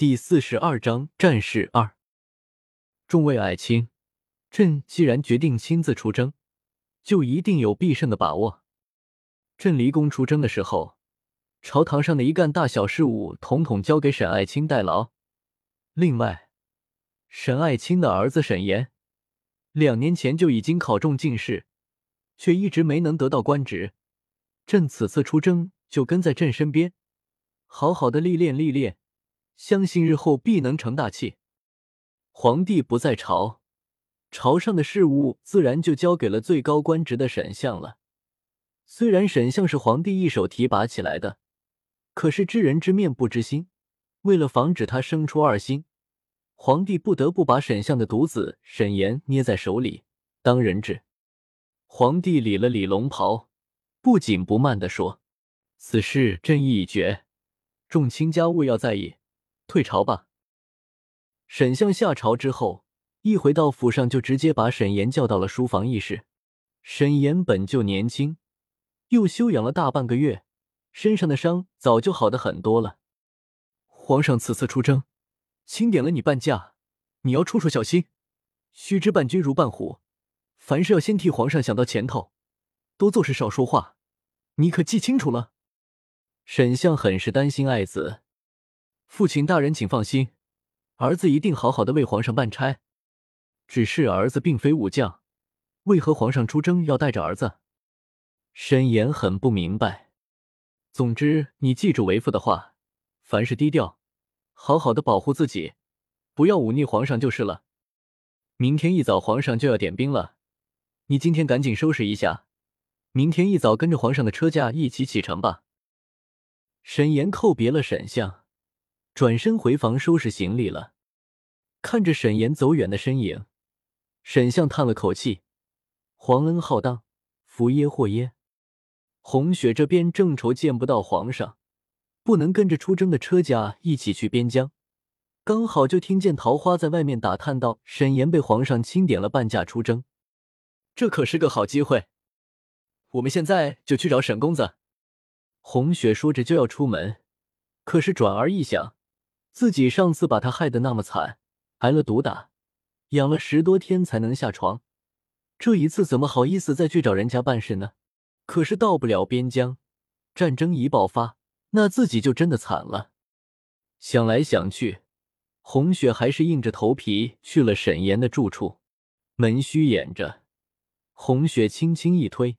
第四十二章战事二。众位爱卿，朕既然决定亲自出征，就一定有必胜的把握。朕离宫出征的时候，朝堂上的一干大小事务，统统交给沈爱卿代劳。另外，沈爱卿的儿子沈岩，两年前就已经考中进士，却一直没能得到官职。朕此次出征，就跟在朕身边，好好的历练历练。相信日后必能成大器。皇帝不在朝，朝上的事务自然就交给了最高官职的沈相了。虽然沈相是皇帝一手提拔起来的，可是知人知面不知心。为了防止他生出二心，皇帝不得不把沈相的独子沈岩捏在手里当人质。皇帝理了理龙袍，不紧不慢地说：“此事朕意已决，众卿家务要在意。”退朝吧。沈相下朝之后，一回到府上就直接把沈岩叫到了书房议事。沈岩本就年轻，又休养了大半个月，身上的伤早就好的很多了。皇上此次出征，钦点了你伴驾，你要处处小心。须知伴君如伴虎，凡事要先替皇上想到前头，多做事少说话。你可记清楚了？沈相很是担心爱子。父亲大人，请放心，儿子一定好好的为皇上办差。只是儿子并非武将，为何皇上出征要带着儿子？申言很不明白。总之，你记住为父的话，凡事低调，好好的保护自己，不要忤逆皇上就是了。明天一早皇上就要点兵了，你今天赶紧收拾一下，明天一早跟着皇上的车驾一起启程吧。沈岩叩别了沈相。转身回房收拾行李了，看着沈岩走远的身影，沈相叹了口气：“皇恩浩荡，福耶祸耶。”红雪这边正愁见不到皇上，不能跟着出征的车驾一起去边疆，刚好就听见桃花在外面打探到沈岩被皇上钦点了半驾出征，这可是个好机会。我们现在就去找沈公子。红雪说着就要出门，可是转而一想。自己上次把他害得那么惨，挨了毒打，养了十多天才能下床，这一次怎么好意思再去找人家办事呢？可是到不了边疆，战争一爆发，那自己就真的惨了。想来想去，红雪还是硬着头皮去了沈岩的住处。门虚掩着，红雪轻轻一推，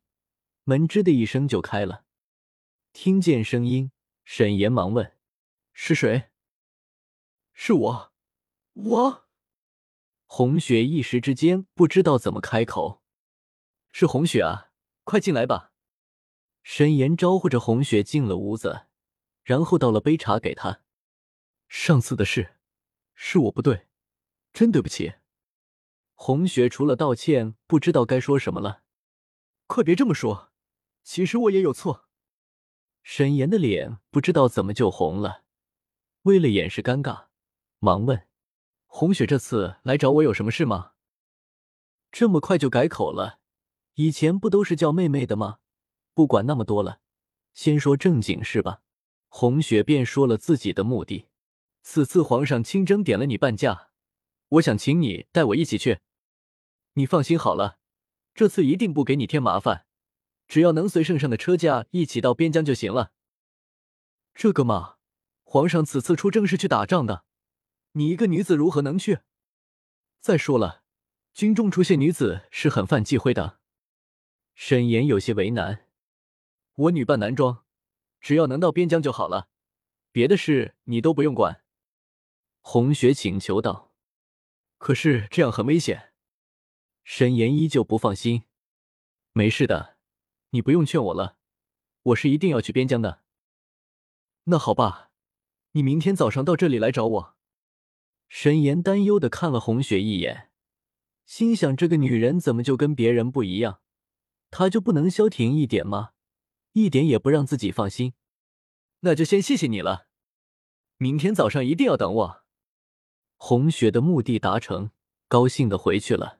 门吱的一声就开了。听见声音，沈岩忙问：“是谁？”是我，我。红雪一时之间不知道怎么开口。是红雪啊，快进来吧。沈岩招呼着红雪进了屋子，然后倒了杯茶给她。上次的事是我不对，真对不起。红雪除了道歉，不知道该说什么了。快别这么说，其实我也有错。沈岩的脸不知道怎么就红了，为了掩饰尴尬。忙问：“红雪这次来找我有什么事吗？这么快就改口了？以前不都是叫妹妹的吗？不管那么多了，先说正经事吧。”红雪便说了自己的目的：“此次皇上亲征点了你半驾，我想请你带我一起去。你放心好了，这次一定不给你添麻烦，只要能随圣上的车驾一起到边疆就行了。这个嘛，皇上此次出征是去打仗的。”你一个女子如何能去？再说了，军中出现女子是很犯忌讳的。沈岩有些为难。我女扮男装，只要能到边疆就好了，别的事你都不用管。红雪请求道。可是这样很危险。沈岩依旧不放心。没事的，你不用劝我了，我是一定要去边疆的。那好吧，你明天早上到这里来找我。沈岩担忧的看了红雪一眼，心想：这个女人怎么就跟别人不一样？她就不能消停一点吗？一点也不让自己放心。那就先谢谢你了，明天早上一定要等我。红雪的目的达成，高兴的回去了。